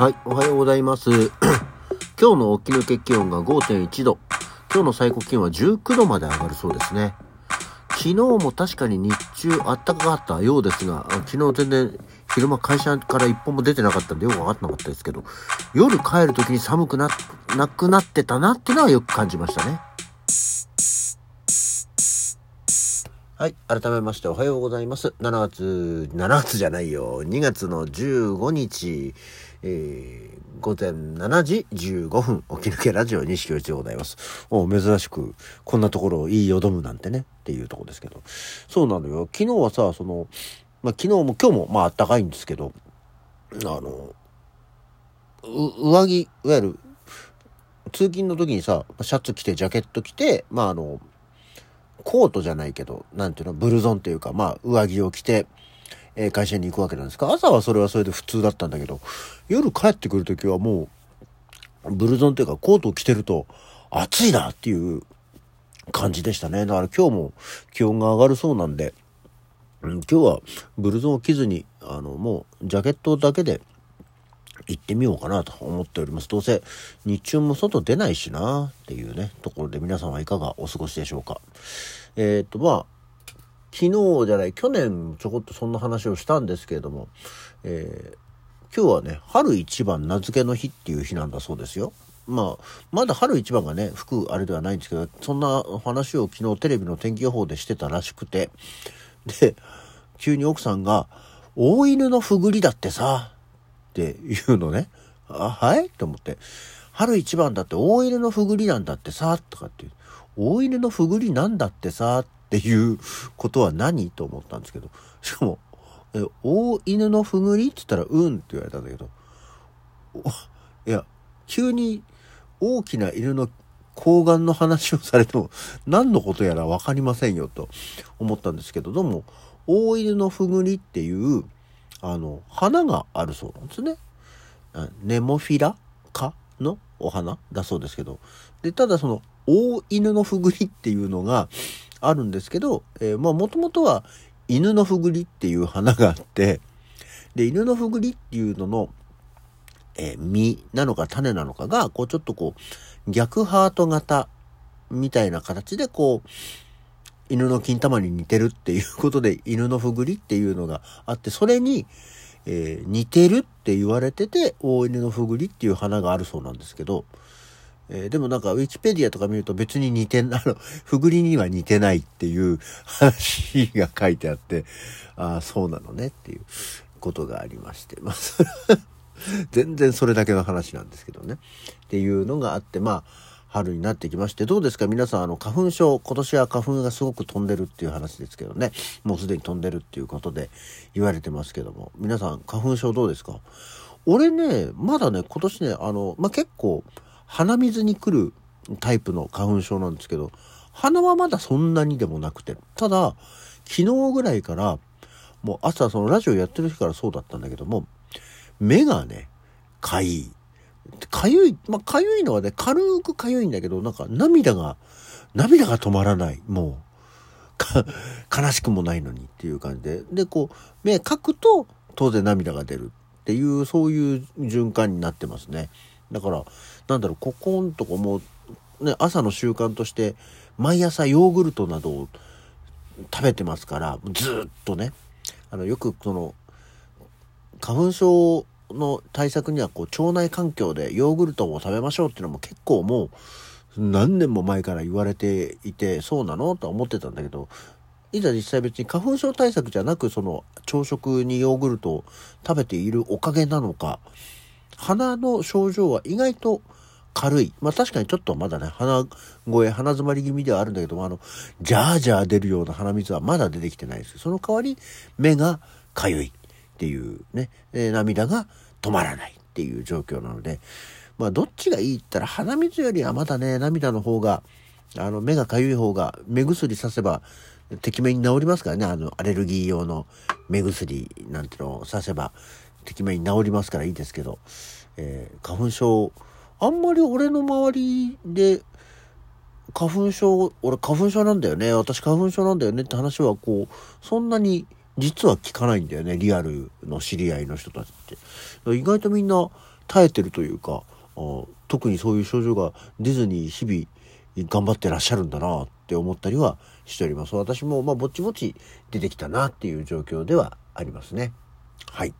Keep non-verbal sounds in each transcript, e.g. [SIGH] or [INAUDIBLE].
はい、おはようございます。[CLEARS THROAT] 今日の起き抜け気温が5.1度。今日の最高気温は19度まで上がるそうですね。昨日も確かに日中暖かかったようですが、昨日全然昼間会社から一本も出てなかったんでよくわかってなかったですけど、夜帰る時に寒くな、なくなってたなっていうのはよく感じましたね。はい。改めましておはようございます。7月、7月じゃないよ。2月の15日、えー、午前7時15分、起き抜けラジオ西京一でございます。お珍しく、こんなところをいいよどむなんてね、っていうとこですけど。そうなのよ。昨日はさ、その、まあ、昨日も今日も、まあ、暖かいんですけど、あの、上着、いわゆる、通勤の時にさ、シャツ着て、ジャケット着て、まあ、あの、コートじゃないけど、なんていうの、ブルゾンっていうか、まあ、上着を着て、え、会社に行くわけなんですか？朝はそれはそれで普通だったんだけど、夜帰ってくるときはもう、ブルゾンっていうかコートを着てると、暑いなっていう感じでしたね。だから今日も気温が上がるそうなんで、うん、今日はブルゾンを着ずに、あの、もうジャケットだけで行ってみようかなと思っております。どうせ日中も外出ないしなっていうね、ところで皆さんはいかがお過ごしでしょうか。えー、っと、まあ、昨日じゃない、去年ちょこっとそんな話をしたんですけれども、えー、今日はね、春一番名付けの日っていう日なんだそうですよ。まあ、まだ春一番がね、吹くあれではないんですけど、そんな話を昨日テレビの天気予報でしてたらしくて、で、急に奥さんが、大犬のふぐりだってさ、って言うのね。あ、はい？と思って。春一番だって大犬のふぐりなんだってさ、とかって大犬のふぐりなんだってさ、ってっていうことは何と思ったんですけど。しかも、え、大犬のふぐりって言ったら、うんって言われたんだけど。いや、急に大きな犬の睾丸の話をされても何のことやら分かりませんよと思ったんですけど、どうも、大犬のふぐりっていう、あの、花があるそうなんですね。ネモフィラ科のお花だそうですけど。で、ただその、大犬のふぐりっていうのがあるんですけど、えー、まあ、もともとは犬のふぐりっていう花があって、で、犬のふぐりっていうのの、えー、実なのか種なのかが、こう、ちょっとこう、逆ハート型みたいな形で、こう、犬の金玉に似てるっていうことで、犬のふぐりっていうのがあって、それに、えー、似てるって言われてて、大犬のふぐりっていう花があるそうなんですけど、えー、でもなんか、ウィキペディアとか見ると別に似てん、[LAUGHS] あの、ふぐりには似てないっていう話が書いてあって、ああ、そうなのねっていうことがありまして、まあ、全然それだけの話なんですけどね。っていうのがあって、まあ、春になってきまして、どうですか？皆さん、あの、花粉症、今年は花粉がすごく飛んでるっていう話ですけどね。もうすでに飛んでるっていうことで言われてますけども。皆さん、花粉症どうですか？俺ね、まだね、今年ね、あの、まあ、結構、鼻水に来るタイプの花粉症なんですけど、鼻はまだそんなにでもなくて。ただ、昨日ぐらいから、もう朝そのラジオやってる日からそうだったんだけども、目がね、かいい。かゆい、まあ、かゆいのはね、軽くかゆいんだけど、なんか涙が、涙が止まらない。もう、か [LAUGHS] 悲しくもないのにっていう感じで。で、こう、目かくと、当然涙が出るっていう、そういう循環になってますね。だから、なんだろう、ここんとこも、ね、朝の習慣として、毎朝ヨーグルトなどを食べてますから、ずっとね、あの、よくその、花粉症の対策にはこう腸内環境でヨーグルトを食べましょうっていうのも結構もう何年も前から言われていてそうなのとは思ってたんだけどいざ実際別に花粉症対策じゃなくその朝食にヨーグルトを食べているおかげなのか鼻の症状は意外と軽い。まあ確かにちょっとまだね、鼻声、鼻詰まり気味ではあるんだけども、あの、ジャージャー出るような鼻水はまだ出てきてないです。その代わり、目がかゆい。っていうね、え涙が止まらないっていう状況なので、まあどっちがいいったら鼻水よりはまだね、涙の方が、あの目がかゆい方が目薬させば、てきめんに治りますからね、あのアレルギー用の目薬なんてのをさせば、てきめに治りますからいいですけど、えー、花粉症、あんまり俺の周りで、花粉症、俺花粉症なんだよね、私花粉症なんだよねって話はこう、そんなに実は聞かないんだよね、リアルの知り合いの人たちって。意外とみんな耐えてるというか、あ特にそういう症状が出ずに日々頑張ってらっしゃるんだなって思ったりはしております。私もまあぼちぼち出てきたなっていう状況ではありますね。はい。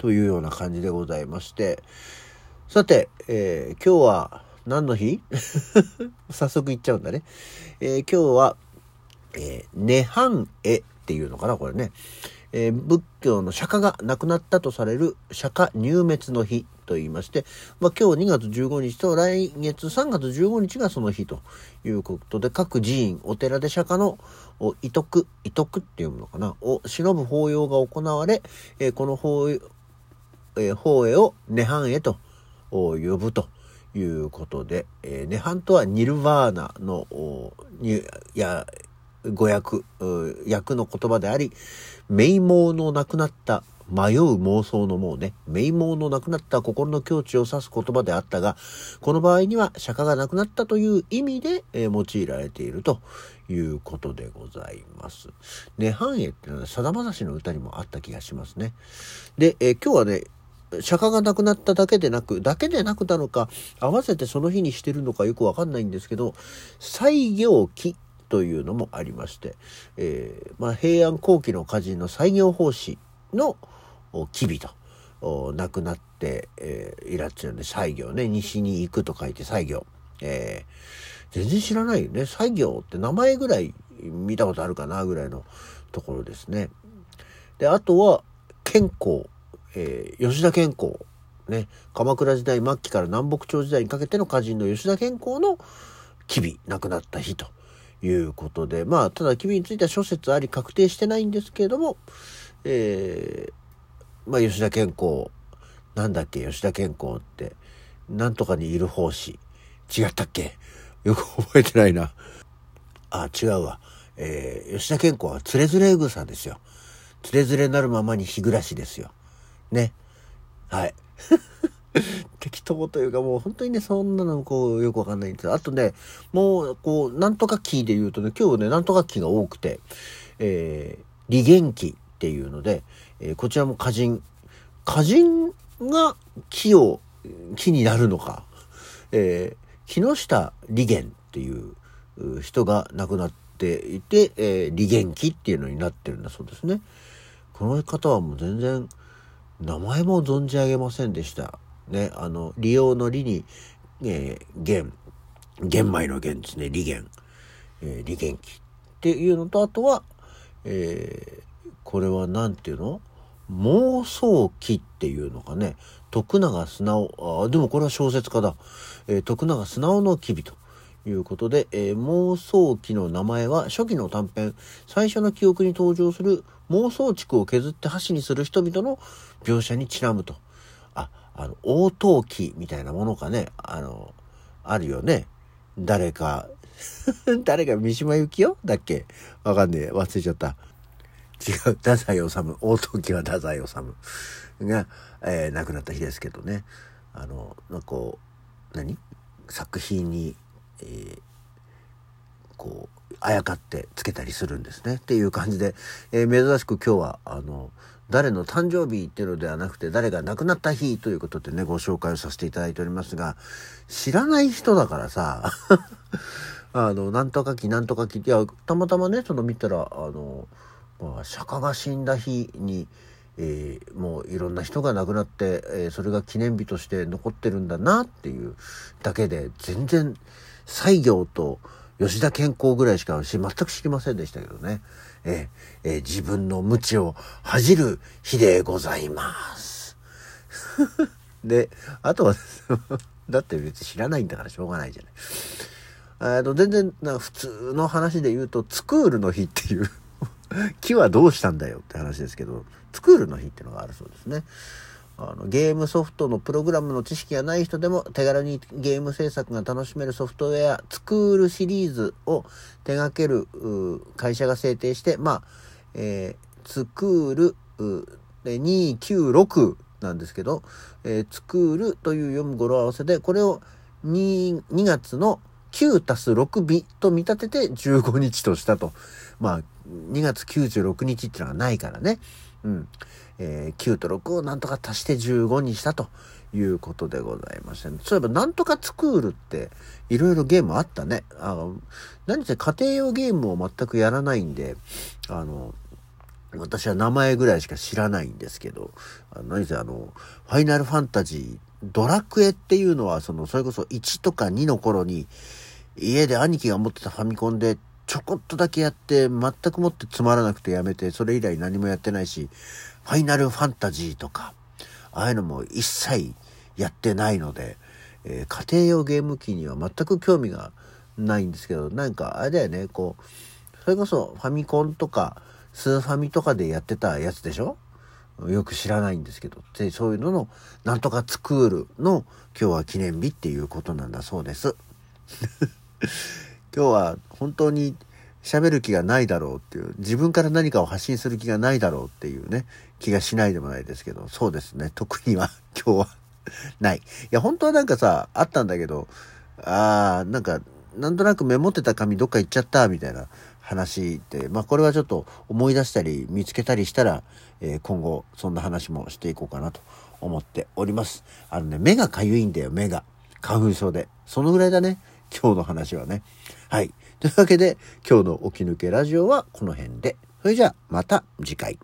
というような感じでございまして、さて、えー、今日は何の日？[LAUGHS] 早速言っちゃうんだね。えー、今日は、えー、涅槃絵っていうのかな、これね。えー、仏教の釈迦が亡くなったとされる釈迦入滅の日と言いまして、まあ、今日2月15日と来月3月15日がその日ということで、各寺院、お寺で釈迦の遺徳、遺徳っていうのかな、を忍ぶ法要が行われ、えー、この法要、えー、法会を涅槃へと呼ぶと。いうことで、えー、涅槃とはニルヴァーナの、に、や、語訳、訳の言葉であり、名妄のなくなった迷う妄想のもうね、名妄のなくなった心の境地を指す言葉であったが、この場合には釈迦がなくなったという意味で、えー、用いられているということでございます。涅槃絵っていうのはさだまさしの歌にもあった気がしますね。で、えー、今日はね、釈迦が亡くなっただけでなく、だけでなくなのか、合わせてその日にしてるのかよくわかんないんですけど、西行記というのもありまして、えー、まあ、平安後期の歌人の西行法師の吉備と、亡くなって、えー、いらっしゃるね、西行ね、西に行くと書いて西行。えー、全然知らないよね。西行って名前ぐらい見たことあるかなぐらいのところですね。で、あとは、健康。えー、吉田健康。ね、鎌倉時代末期から南北朝時代にかけての歌人の吉田健康の吉備、亡くなった日ということで、まあ、ただ吉備については諸説あり確定してないんですけれども、えー、まあ、吉田健康、なんだっけ、吉田健康って、なんとかにいる奉仕。違ったっけ？よく覚えてないな。あ、違うわ。えー、吉田健康はつれづれ草ですよ。つれづれなるままに日暮らしですよ。ね。はい。[LAUGHS] 適当というかもう本当にね、そんなのこうよくわかんないんですよ。あとね、もうこう、なんとかキーで言うとね、今日ね、なんとかキーが多くて、えー、利元期っていうので、えー、こちらも歌人。歌人が木を、木になるのか。えー、木下利元っていう人が亡くなっていて、えー、利元期っていうのになってるんだそうですね。この方はもう全然、名前も存じ上げませんでした。ね、あの、利用の利に、えー、元、玄米の元ですね、利元、えー、利元期っていうのと、あとは、えー、これは何ていうの？妄想記っていうのかね、徳永素直、あ、でもこれは小説家だ。えー、徳永素直の機微ということで、えー、妄想記の名前は初期の短編、最初の記憶に登場する妄想地区を削って箸にする人々の描写にちなむと。あ、あの、応答記みたいなものかね、あの、あるよね。誰か [LAUGHS] 誰か三島由紀夫だっけ？わかんねえ。忘れちゃった。違う。太宰治。大時は太宰治が、えー、亡くなった日ですけどね。あの、なんかこう、何？作品に、えー、こう、あやかってつけたりするんですね。っていう感じで、えー、珍しく今日は、あの、誰の誕生日っていうのではなくて、誰が亡くなった日ということでね、ご紹介をさせていただいておりますが、知らない人だからさ、[LAUGHS] あの、なんとか期、なんとか期、いや、たまたまね、その見たら、あの、まあ、釈迦が死んだ日に、えー、もういろんな人が亡くなって、えー、それが記念日として残ってるんだなっていうだけで、全然、西行と吉田健康ぐらいしか私全く知りませんでしたけどね。え、え、自分の無知を恥じる日でございます。[LAUGHS] で、あとは [LAUGHS] だって別に知らないんだからしょうがないじゃない。あの、全然、な普通の話で言うと、ツクールの日っていう [LAUGHS] 木はどうしたんだよって話ですけど、スクールの日っていうのがあるそうですね。あのゲームソフトのプログラムの知識がない人でも手軽にゲーム制作が楽しめるソフトウェア、ツクールシリーズを手掛ける会社が制定して、まあ、えー、ツクール296なんですけど、えー、ツクールという読む語呂合わせで、これを 2, 2月の9たす6日と見立てて15日としたと。まあ、2月96日っていうのがないからね。うん。えー、9と6をなんとか足して15にしたということでございまして、ね、そういえばなんとかスクールっていろいろゲームあったね。あの、何せ家庭用ゲームを全くやらないんで、あの、私は名前ぐらいしか知らないんですけど、あの何せあの、ファイナルファンタジー、ドラクエっていうのは、その、それこそ1とか2の頃に、家で兄貴が持ってたファミコンでちょこっとだけやって、全くもってつまらなくてやめて、それ以来何もやってないし、ファイナルファンタジーとか、ああいうのも一切やってないので、えー、家庭用ゲーム機には全く興味がないんですけど、なんかあれだよね、こう、それこそファミコンとか、スーファミとかでやってたやつでしょ？よく知らないんですけど、でそういうのの、なんとかスクールの今日は記念日っていうことなんだそうです。今日は本当に喋る気がないだろうっていう、自分から何かを発信する気がないだろうっていうね、気がしないでもないですけど、そうですね、[LAUGHS] 特には今日はない。いや、本当はなんかさ、あったんだけど、あー、なんか、なんとなくメモってた紙どっか行っちゃった、みたいな話で、まあこれはちょっと思い出したり見つけたりしたら、えー、今後そんな話もしていこうかなと思っております。あのね、目がかゆいんだよ、目が。花粉症で。そのぐらいだね。今日の話はね。はい。というわけで、今日の起き抜けラジオはこの辺で。それじゃあ、また次回。